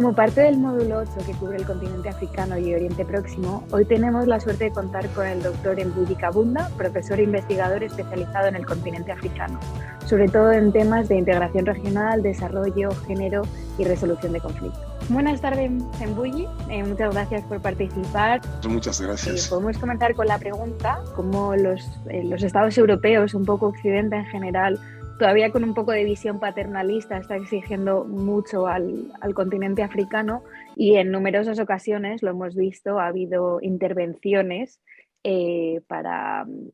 Como parte del módulo 8 que cubre el continente africano y Oriente Próximo, hoy tenemos la suerte de contar con el doctor Mbuyi Kabunda, profesor e investigador especializado en el continente africano, sobre todo en temas de integración regional, desarrollo, género y resolución de conflictos. Buenas tardes, Mbuyi. Eh, muchas gracias por participar. Muchas gracias. Eh, podemos comenzar con la pregunta, cómo los, eh, los estados europeos, un poco Occidente en general, todavía con un poco de visión paternalista, está exigiendo mucho al, continente africano y en numerosas ocasiones, lo hemos visto, ha habido intervenciones eh, para mm,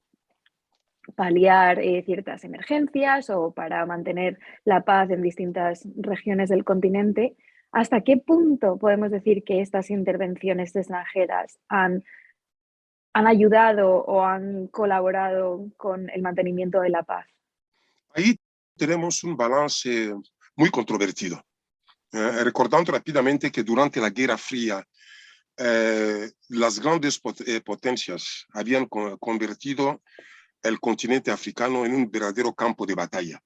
paliar eh, ciertas emergencias o para mantener la paz en distintas regiones del continente. ¿Hasta qué punto podemos decir que estas intervenciones extranjeras han, han ayudado o han colaborado con el mantenimiento de la paz? Tenemos un balance muy controvertido. Eh, recordando rápidamente que durante la Guerra Fría, eh, las grandes eh, potencias habían convertido el continente africano en un verdadero campo de batalla.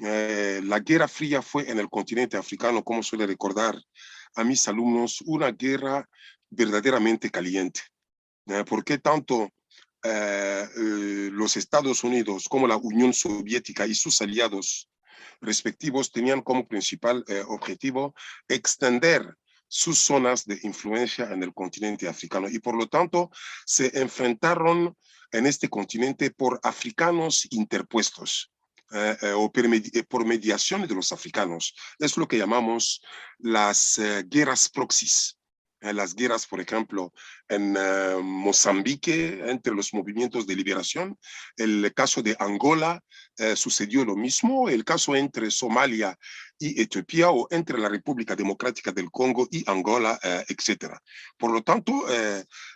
la Guerra Fría fue en el continente africano, como suele recordar a mis alumnos, una guerra verdaderamente caliente. ¿Por qué tanto eh, eh, los Estados Unidos como la Unión Soviética y sus aliados respectivos tenían como principal eh, objetivo extender sus zonas de influencia en el continente africano y por lo tanto se enfrentaron en este continente por africanos interpuestos. o por mediación de los africanos. Es lo que llamamos las guerras proxies las guerras, por ejemplo, en eh, Mozambique, entre los movimientos de liberación. El caso de Angola eh, sucedió lo mismo. El caso entre Somalia y Etiopía o entre la República Democrática del Congo y Angola, eh, etc. Por lo tanto,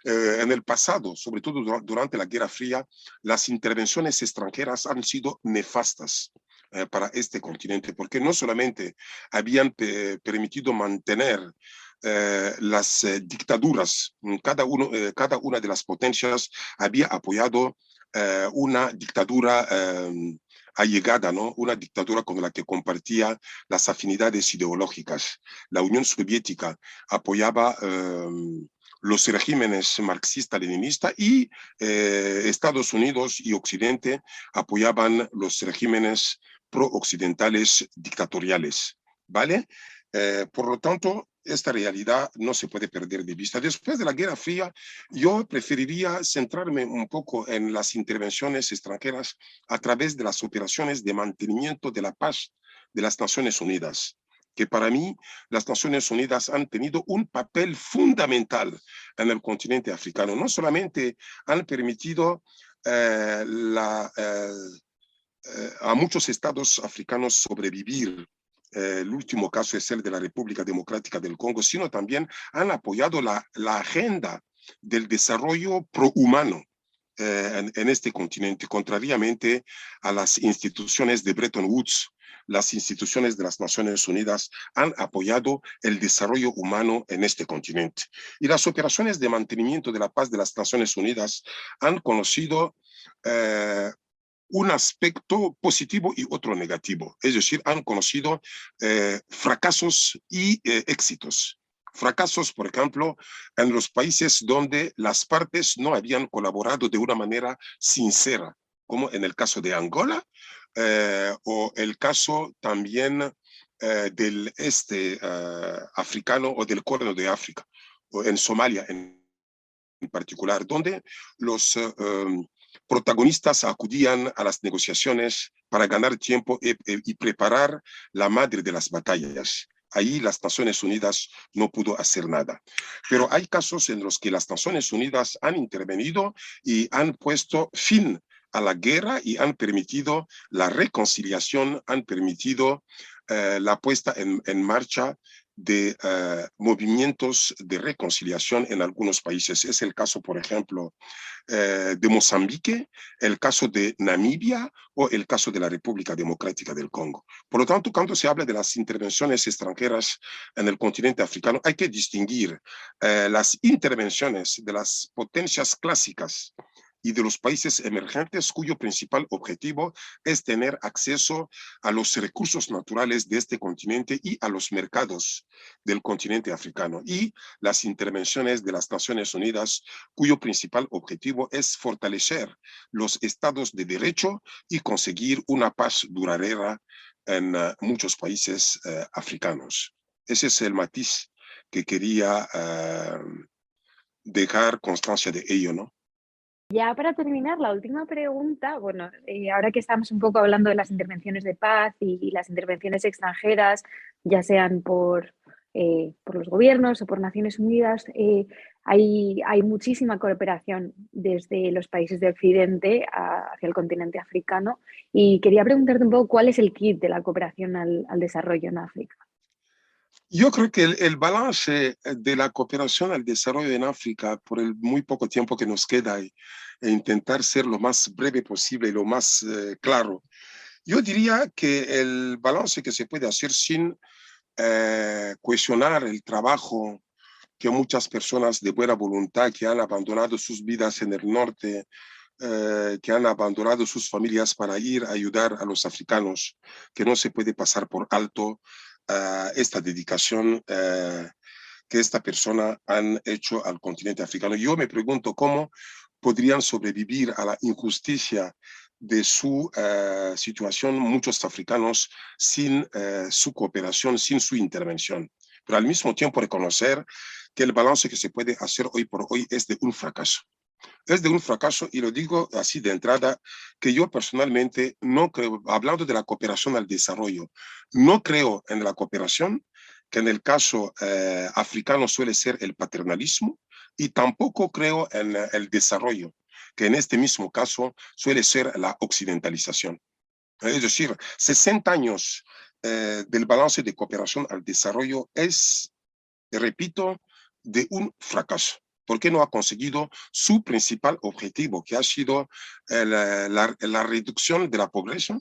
en el pasado, sobre todo durante la Guerra Fría, las intervenciones extranjeras han sido nefastas para este continente, porque no solamente habían permitido mantener eh, las eh, dictaduras, cada, uno, eh, cada una de las potencias había apoyado una dictadura em, allegada, ¿no? una dictadura con la que compartía las afinidades ideológicas. La Unión Soviética apoyaba em, los regímenes marxista-leninista y Estados Unidos y Occidente apoyaban los regímenes pro-occidentales dictatoriales. ¿Vale? por lo tanto, esta realidad no se puede perder de vista. Después de la Guerra Fría, yo preferiría centrarme un poco en las intervenciones extranjeras a través de las operaciones de mantenimiento de la paz de las Naciones Unidas que para mí las Naciones Unidas han tenido un papel fundamental en el continente africano. No solamente han permitido eh, eh, eh, a muchos estados africanos sobrevivir eh, el último caso es el de la República Democrática del Congo, sino también han apoyado la, la agenda del desarrollo prohumano eh, en, en, este continente, contrariamente a las instituciones de Bretton Woods. Las instituciones de las Naciones Unidas han apoyado el desarrollo humano en este continente. Y las operaciones de mantenimiento de la paz de las Naciones Unidas han conocido eh, un aspecto positivo y otro negativo. Es decir, han conocido eh, fracasos y eh, éxitos. Fracasos, por ejemplo, en los países donde las partes no habían colaborado de una manera sincera, como en el caso de Angola eh, o el caso también del este africano o del Cuerno de África, o en Somalia en, particular, donde los um, protagonistas acudían a las negociaciones para ganar tiempo y, y, preparar la madre de las batallas. Ahí las Naciones Unidas no pudo hacer nada. Pero hay casos en los que las Naciones Unidas han intervenido y han puesto fin a la guerra y han permitido la reconciliación, han permitido eh, la puesta en marcha de uh, movimientos de reconciliación en algunos países. Es el caso, por ejemplo, uh, de Mozambique, el caso de Namibia o el caso de la República Democrática del Congo. Por lo tanto, cuando se habla de las intervenciones extranjeras en el continente africano, hay que distinguir uh, las intervenciones de las potencias clásicas y de los países emergentes cuyo principal objetivo es tener acceso a los recursos naturales de este continente y a los mercados del continente africano y las intervenciones de las Naciones Unidas cuyo principal objetivo es fortalecer los estados de derecho y conseguir una paz duradera en uh, muchos países uh, africanos. Ese es el matiz que quería uh, dejar constancia de ello, ¿no? Ya para terminar, la última pregunta, bueno, eh, ahora que estamos un poco hablando de las intervenciones de paz y, las intervenciones extranjeras, ya sean por, eh, por los gobiernos o por Naciones Unidas, eh, hay, hay, muchísima cooperación desde los países de Occidente hacia el continente africano y quería preguntarte un poco cuál es el kit de la cooperación al desarrollo en África. Yo creo que el, el, balance de la cooperación al desarrollo en África, por el muy poco tiempo que nos queda, e, e intentar ser lo más breve posible y lo más eh, claro, yo diría que el balance que se puede hacer sin eh, cuestionar el trabajo que muchas personas de buena voluntad que han abandonado sus vidas en el norte, eh, que han abandonado sus familias para ir a ayudar a los africanos, que no se puede pasar por alto uh, esta dedicación uh, que esta persona han hecho al continente africano. Yo me pregunto cómo podrían sobrevivir a la injusticia de su uh, situación muchos africanos sin su cooperación, sin su intervención. Pero al mismo tiempo reconocer que el balance que se puede hacer hoy por hoy es de un fracaso es de un fracaso y lo digo así de entrada, que yo personalmente no creo, hablando de la cooperación al desarrollo, no creo en la cooperación, que en el caso eh, africano suele ser el paternalismo, y tampoco creo en el desarrollo, que en este mismo caso suele ser la occidentalización. Es decir, 60 años eh, del balance de cooperación al desarrollo es, repito, de un fracaso. ¿Por qué no ha conseguido su principal objetivo, que ha sido eh, la reducción de la pobreza,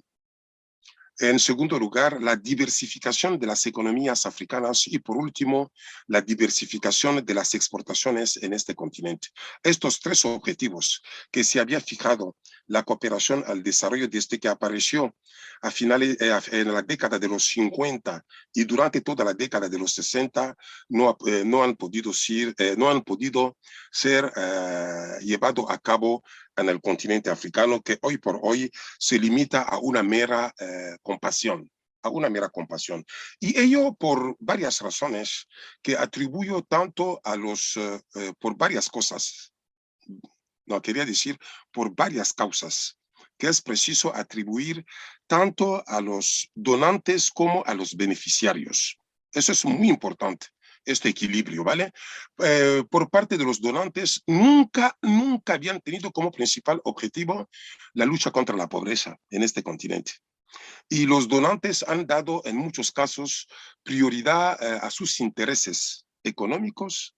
en segundo lugar, la diversificación de las economías africanas y por último, la diversificación de las exportaciones en este continente. Estos tres objetivos que se había fijado la cooperación al desarrollo desde que apareció a finales, eh, en la década de los 50 y durante toda la década de los 60 no, eh, no, han, podido ser, eh, no han podido ser eh, llevado a cabo en el continente africano que hoy por hoy se limita a una mera eh, compasión a una mera compasión. Y ello por varias razones que atribuyo tanto a los, eh, eh, por varias cosas, no quería decir por varias causas, que es preciso atribuir tanto a los donantes como a los beneficiarios. Eso es muy importante este equilibrio, ¿vale? Eh, por parte de los donantes, nunca, nunca habían tenido como principal objetivo la lucha contra la pobreza en este continente. Y los donantes han dado en muchos casos prioridad eh, a sus intereses económicos,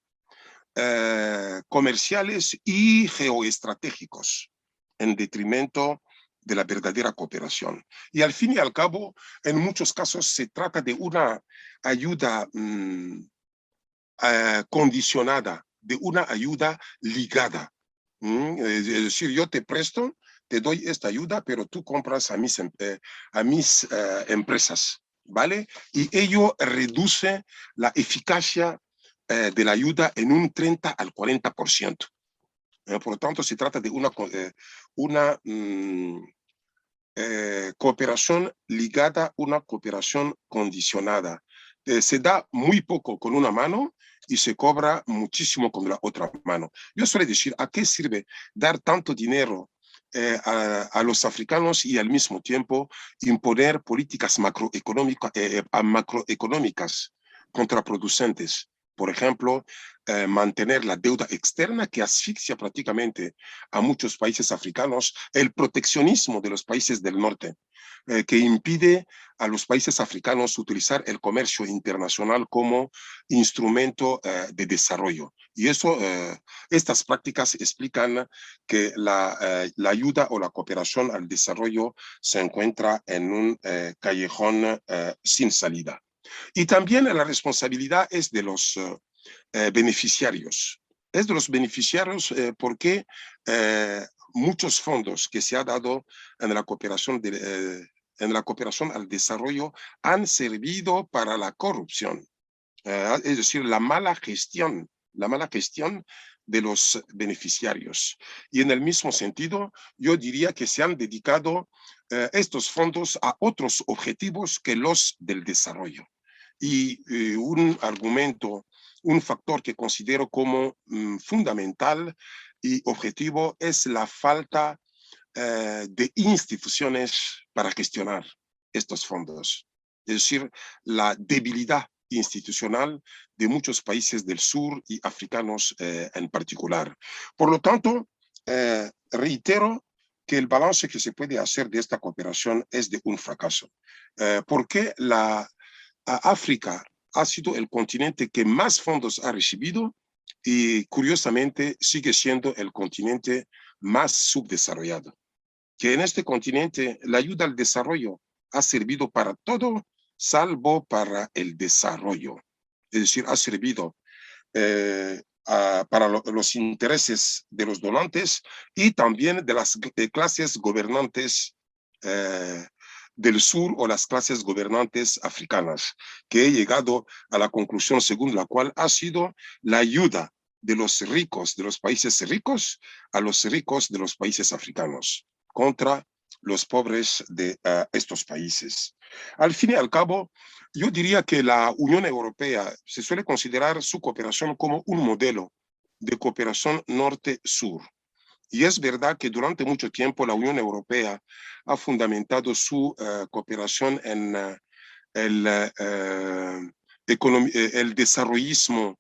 eh, comerciales y geoestratégicos, en detrimento de la verdadera cooperación. Y al fin y al cabo, en muchos casos se trata de una ayuda mmm, uh, condicionada, de una ayuda ligada. ¿Mm? Es decir, yo te presto, te doy esta ayuda, pero tú compras a mis, eh, a mis uh, empresas, ¿vale? Y ello reduce la eficacia eh, de la ayuda en un 30 al 40%. Eh, por lo tanto, se trata de una, una mm, cooperación ligada, una cooperación condicionada. se da muy poco con una mano y se cobra muchísimo con la otra mano. Yo suelo decir, ¿a qué sirve dar tanto dinero eh, a, los africanos y al mismo tiempo imponer políticas macroeconómicas, eh, macroeconómicas contraproducentes? Por ejemplo, eh, mantener la deuda externa que asfixia prácticamente a muchos países africanos, el proteccionismo de los países del norte, eh, que impide a los países africanos utilizar el comercio internacional como instrumento eh, de desarrollo. Y eso, eh, estas prácticas explican que la, eh, la, ayuda o la cooperación al desarrollo se encuentra en un callejón sin salida. Y también la responsabilidad es de los beneficiarios. Es de los beneficiarios porque muchos fondos que se ha dado en la cooperación de, en la cooperación al desarrollo han servido para la corrupción, eh, es decir, la mala gestión, la mala gestión de los beneficiarios. Y en el mismo sentido, yo diría que se han dedicado eh, estos fondos a otros objetivos que los del desarrollo. Y eh, un argumento, un factor que considero como mm, fundamental y objetivo es la falta eh, de instituciones para gestionar estos fondos. Es decir, la debilidad institucional de muchos países del sur y africanos eh, en particular. Por lo tanto, eh, reitero que el balance que se puede hacer de esta cooperación es de un fracaso. porque la África ha sido el continente que más fondos ha recibido y curiosamente sigue siendo el continente más subdesarrollado que en este continente la ayuda al desarrollo ha servido para todo, salvo para el desarrollo. Es decir, ha servido eh, para los intereses de los donantes y también de las clases gobernantes eh, del sur o las clases gobernantes africanas, que he llegado a la conclusión según la cual ha sido la ayuda de los ricos de los países ricos a los ricos de los países africanos contra los pobres de uh, estos países. Al fin y al cabo, yo diría que la Unión Europea se suele considerar su cooperación como un modelo de cooperación norte-sur. Y es verdad que durante mucho tiempo la Unión Europea ha fundamentado su uh, cooperación en uh, el, el desarrollismo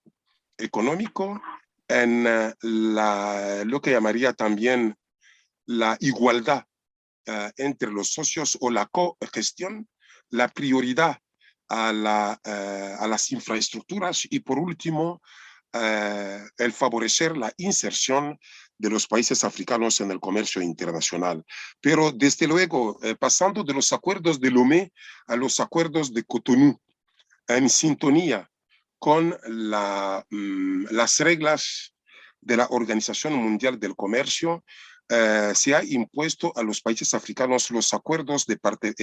económico, en la, lo que llamaría también la igualdad uh, entre los socios o la cogestión, la prioridad a, la, uh, a las infraestructuras y por último, uh, el favorecer la inserción de los países africanos en el comercio internacional. Pero desde luego, eh, pasando de los acuerdos de Lomé a los acuerdos de Cotonou, en sintonía con mm, las reglas de la Organización Mundial del Comercio, eh, se ha impuesto a los países africanos los acuerdos de,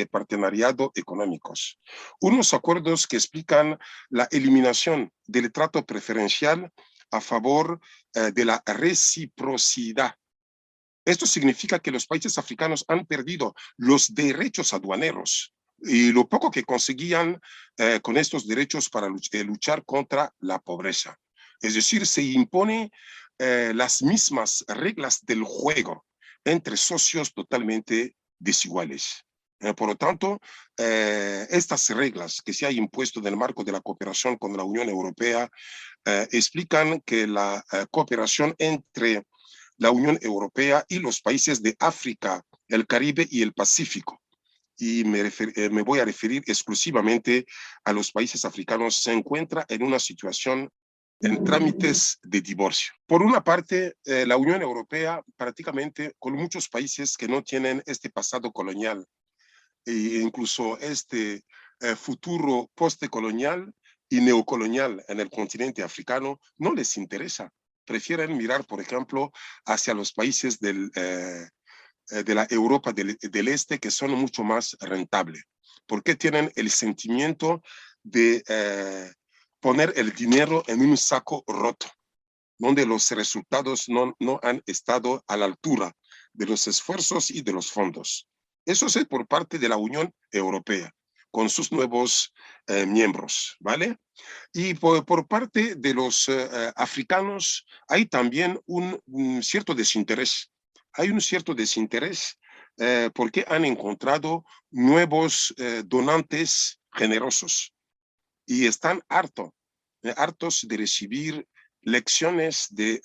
partenariado económicos. Unos acuerdos que explican la eliminación del trato preferencial a favor eh, de la reciprocidad. Esto significa que los países africanos han perdido los derechos aduaneros y lo poco que conseguían eh, con estos derechos para luchar contra la pobreza. Es decir, se impone eh, las mismas reglas del juego entre socios totalmente desiguales. Eh, por lo tanto, eh, estas reglas que se han impuesto en el marco de la cooperación con la Unión Europea explican que la cooperación entre la Unión Europea y los países de África, el Caribe y el Pacífico, y me, voy a referir exclusivamente a los países africanos, se encuentra en una situación en trámites de divorcio. Por una parte, eh, la Unión Europea prácticamente con muchos países que no tienen este pasado colonial e incluso este eh, futuro postcolonial y neocolonial en el continente africano, no les interesa. Prefieren mirar, por ejemplo, hacia los países del, eh, de la Europa del, del, Este que son mucho más rentables, porque tienen el sentimiento de poner el dinero en un saco roto, donde los resultados no, no han estado a la altura de los esfuerzos y de los fondos. Eso es por parte de la Unión Europea, con sus nuevos eh, miembros, ¿vale? Y por, parte de los eh, eh africanos hay también un, cierto desinterés. Hay un cierto desinterés porque han encontrado nuevos donantes generosos y están harto, hartos de recibir lecciones de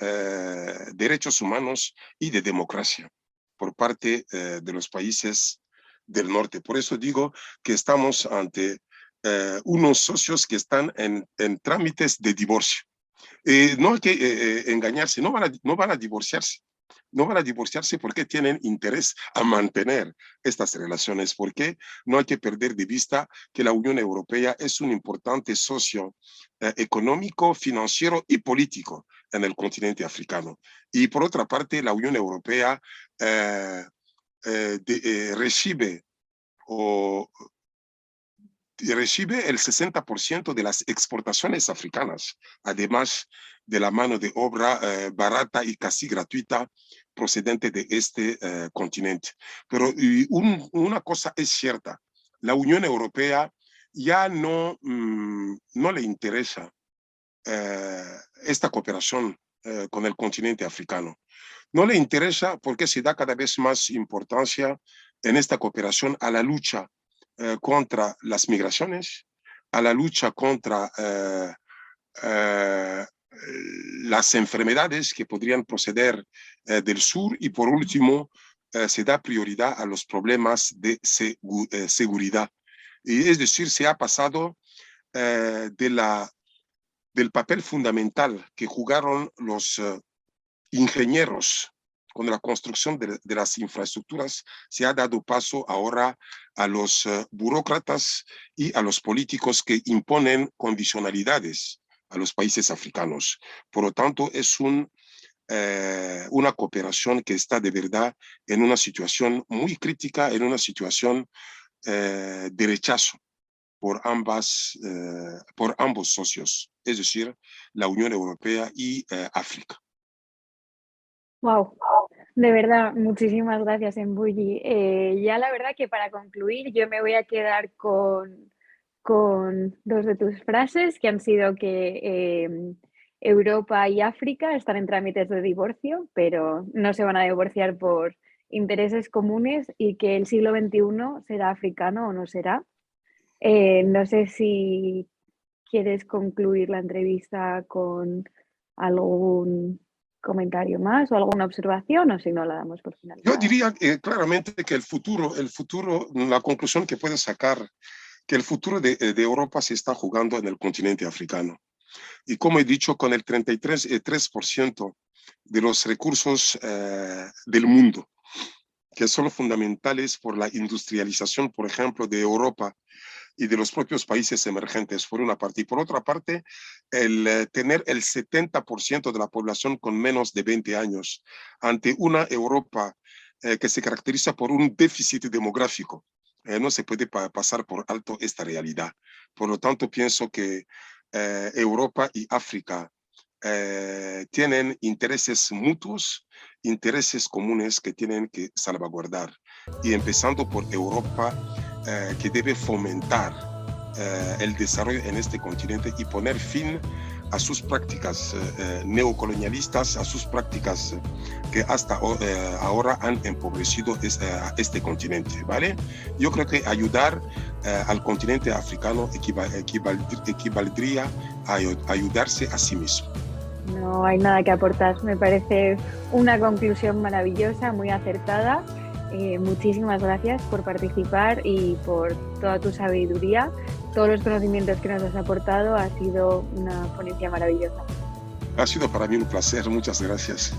derechos humanos y de democracia por parte eh, de los países del norte. Por eso digo que estamos ante eh, unos socios que están en, en trámites de divorcio. Eh, no hay que eh, engañarse, no van, a, no van a divorciarse, no van a divorciarse porque tienen interés a mantener estas relaciones, porque no hay que perder de vista que la Unión Europea es un importante socio eh, económico, financiero y político en el continente africano. Y por otra parte, la Unión Europea eh, eh, eh, recibe, o, recibe el 60% de las exportaciones africanas, además de la mano de obra barata y casi gratuita procedente de este continente. Pero una cosa es cierta, la Unión Europea ya no, mm, no le interesa eh, esta cooperación eh, con el continente africano. No le interesa porque se da cada vez más importancia en esta cooperación a la lucha eh, contra las migraciones, a la lucha contra las enfermedades que podrían proceder del sur y por último se da prioridad a los problemas de seguridad. Y es decir, se ha pasado de la del papel fundamental que jugaron los eh, ingenieros con la construcción de, las infraestructuras, se ha dado paso ahora a los uh, burócratas y a los políticos que imponen condicionalidades a los países africanos. Por lo tanto, es un, eh, una cooperación que está de verdad en una situación muy crítica, en una situación eh, de rechazo por, ambas, eh, por ambos socios, es decir, la Unión Europea y eh, África. Wow, de verdad, muchísimas gracias, Embulli. Eh, ya la verdad que para concluir, yo me voy a quedar con, con dos de tus frases que han sido que em, Europa y África están en trámites de divorcio, pero no se van a divorciar por intereses comunes y que el siglo XXI será africano o no será. Eh, no sé si quieres concluir la entrevista con algún comentario más o alguna observación o si no la damos por final. Yo diría eh, claramente que el futuro, el futuro, la conclusión que puedes sacar, que el futuro de, de, Europa se está jugando en el continente africano. Y como he dicho, con el 33% eh, de los recursos del mundo, que son fundamentales por la industrialización, por ejemplo, de Europa y de los propios países emergentes, por una parte. Y por otra parte, el eh, tener el 70% de la población con menos de 20 años ante una Europa eh, que se caracteriza por un déficit demográfico. Eh, no se puede pasar por alto esta realidad. Por lo tanto, pienso que Europa y África tienen intereses mutuos, intereses comunes que tienen que salvaguardar. Y empezando por Europa, eh, que debe fomentar eh, el desarrollo en este continente y poner fin a sus prácticas eh, neocolonialistas, a sus prácticas que hasta ahora han empobrecido este, este, continente, ¿vale? Yo creo que ayudar al continente africano equivaldría a ayudarse a sí mismo. No hay nada que aportar, me parece una conclusión maravillosa, muy acertada eh, muchísimas gracias por participar y por toda tu sabiduría. Todos los conocimientos que nos has aportado ha sido una ponencia maravillosa. Ha sido para mí un placer, muchas gracias.